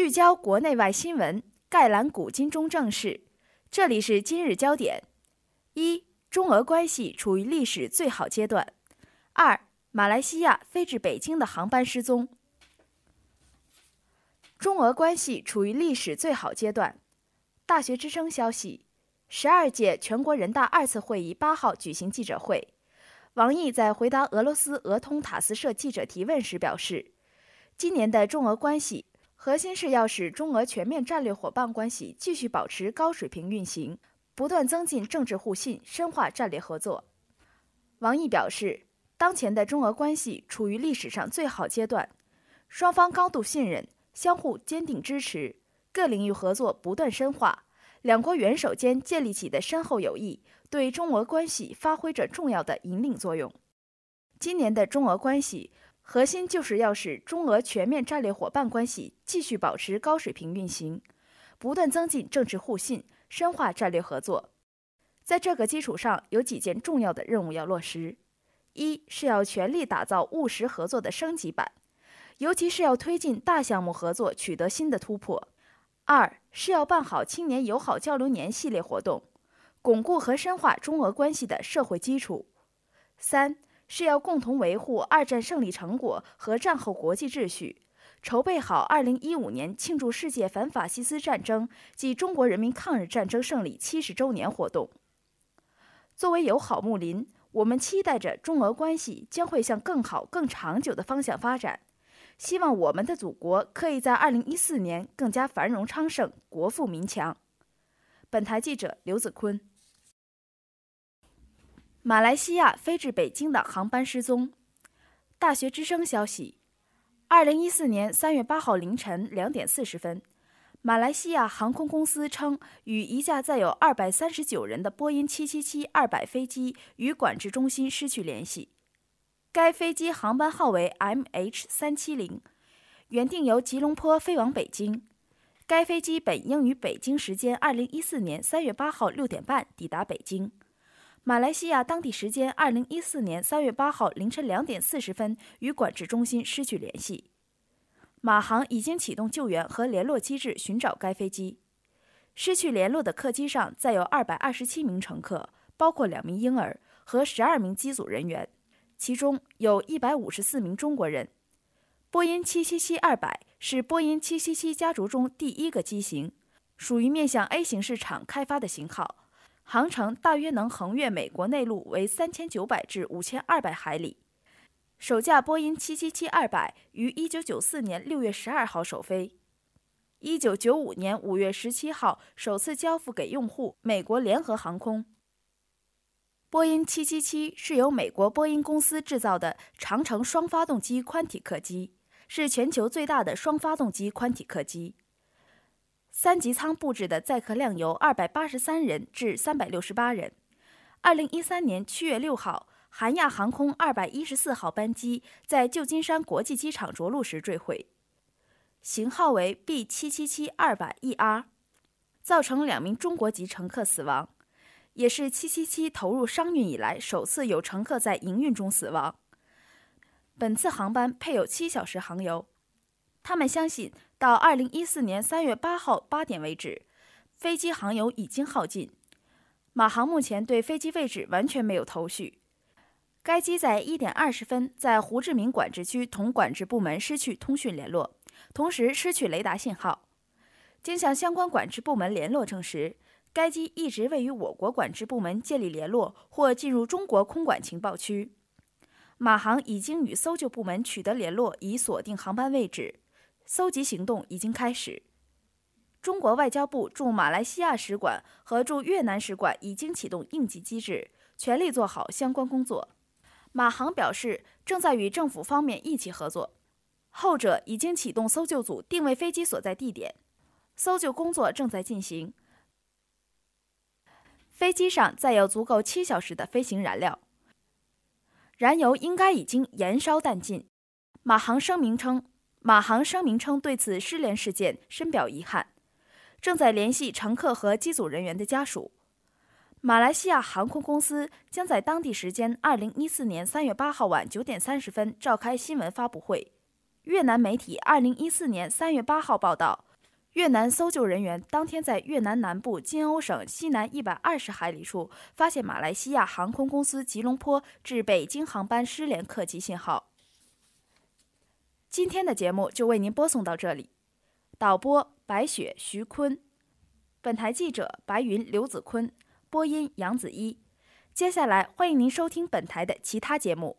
聚焦国内外新闻，概览古今中政事。这里是今日焦点：一、中俄关系处于历史最好阶段；二、马来西亚飞至北京的航班失踪。中俄关系处于历史最好阶段。大学之声消息：十二届全国人大二次会议八号举行记者会，王毅在回答俄罗斯俄通塔斯社记者提问时表示，今年的中俄关系。核心是要使中俄全面战略伙伴关系继续保持高水平运行，不断增进政治互信，深化战略合作。王毅表示，当前的中俄关系处于历史上最好阶段，双方高度信任，相互坚定支持，各领域合作不断深化，两国元首间建立起的深厚友谊，对中俄关系发挥着重要的引领作用。今年的中俄关系。核心就是要使中俄全面战略伙伴关系继续保持高水平运行，不断增进政治互信，深化战略合作。在这个基础上，有几件重要的任务要落实：一是要全力打造务实合作的升级版，尤其是要推进大项目合作取得新的突破；二是要办好青年友好交流年系列活动，巩固和深化中俄关系的社会基础；三。是要共同维护二战胜利成果和战后国际秩序，筹备好二零一五年庆祝世界反法西斯战争及中国人民抗日战争胜利七十周年活动。作为友好睦邻，我们期待着中俄关系将会向更好、更长久的方向发展，希望我们的祖国可以在二零一四年更加繁荣昌盛、国富民强。本台记者刘子坤。马来西亚飞至北京的航班失踪。大学之声消息，二零一四年三月八号凌晨两点四十分，马来西亚航空公司称与一架载有二百三十九人的波音七七七二百飞机与管制中心失去联系。该飞机航班号为 MH 三七零，原定由吉隆坡飞往北京。该飞机本应于北京时间二零一四年三月八号六点半抵达北京。马来西亚当地时间二零一四年三月八号凌晨两点四十分与管制中心失去联系，马航已经启动救援和联络机制寻找该飞机。失去联络的客机上载有二百二十七名乘客，包括两名婴儿和十二名机组人员，其中有一百五十四名中国人。波音七七七二百是波音七七七家族中第一个机型，属于面向 A 型市场开发的型号。航程大约能横越美国内陆为三千九百至五千二百海里。首架波音七七七二百于一九九四年六月十二号首飞，一九九五年五月十七号首次交付给用户美国联合航空。波音七七七是由美国波音公司制造的长程双发动机宽体客机，是全球最大的双发动机宽体客机。三级舱布置的载客量由二百八十三人至三百六十八人。二零一三年七月六号，韩亚航空二百一十四号班机在旧金山国际机场着陆时坠毁，型号为 B 七七七二百 ER，造成两名中国籍乘客死亡，也是七七七投入商运以来首次有乘客在营运中死亡。本次航班配有七小时航油，他们相信。到二零一四年三月八号八点为止，飞机航油已经耗尽。马航目前对飞机位置完全没有头绪。该机在一点二十分在胡志明管制区同管制部门失去通讯联络，同时失去雷达信号。经向相关管制部门联络证实，该机一直未与我国管制部门建立联络或进入中国空管情报区。马航已经与搜救部门取得联络，以锁定航班位置。搜集行动已经开始，中国外交部驻马来西亚使馆和驻越南使馆已经启动应急机制，全力做好相关工作。马航表示，正在与政府方面一起合作，后者已经启动搜救组定位飞机所在地点，搜救工作正在进行。飞机上载有足够七小时的飞行燃料，燃油应该已经燃烧殆尽。马航声明称。马航声明称，对此失联事件深表遗憾，正在联系乘客和机组人员的家属。马来西亚航空公司将在当地时间二零一四年三月八号晚九点三十分召开新闻发布会。越南媒体二零一四年三月八号报道，越南搜救人员当天在越南南部金欧省西南一百二十海里处发现马来西亚航空公司吉隆坡至北京航班失联客机信号。今天的节目就为您播送到这里，导播白雪、徐坤，本台记者白云、刘子坤，播音杨子一。接下来欢迎您收听本台的其他节目。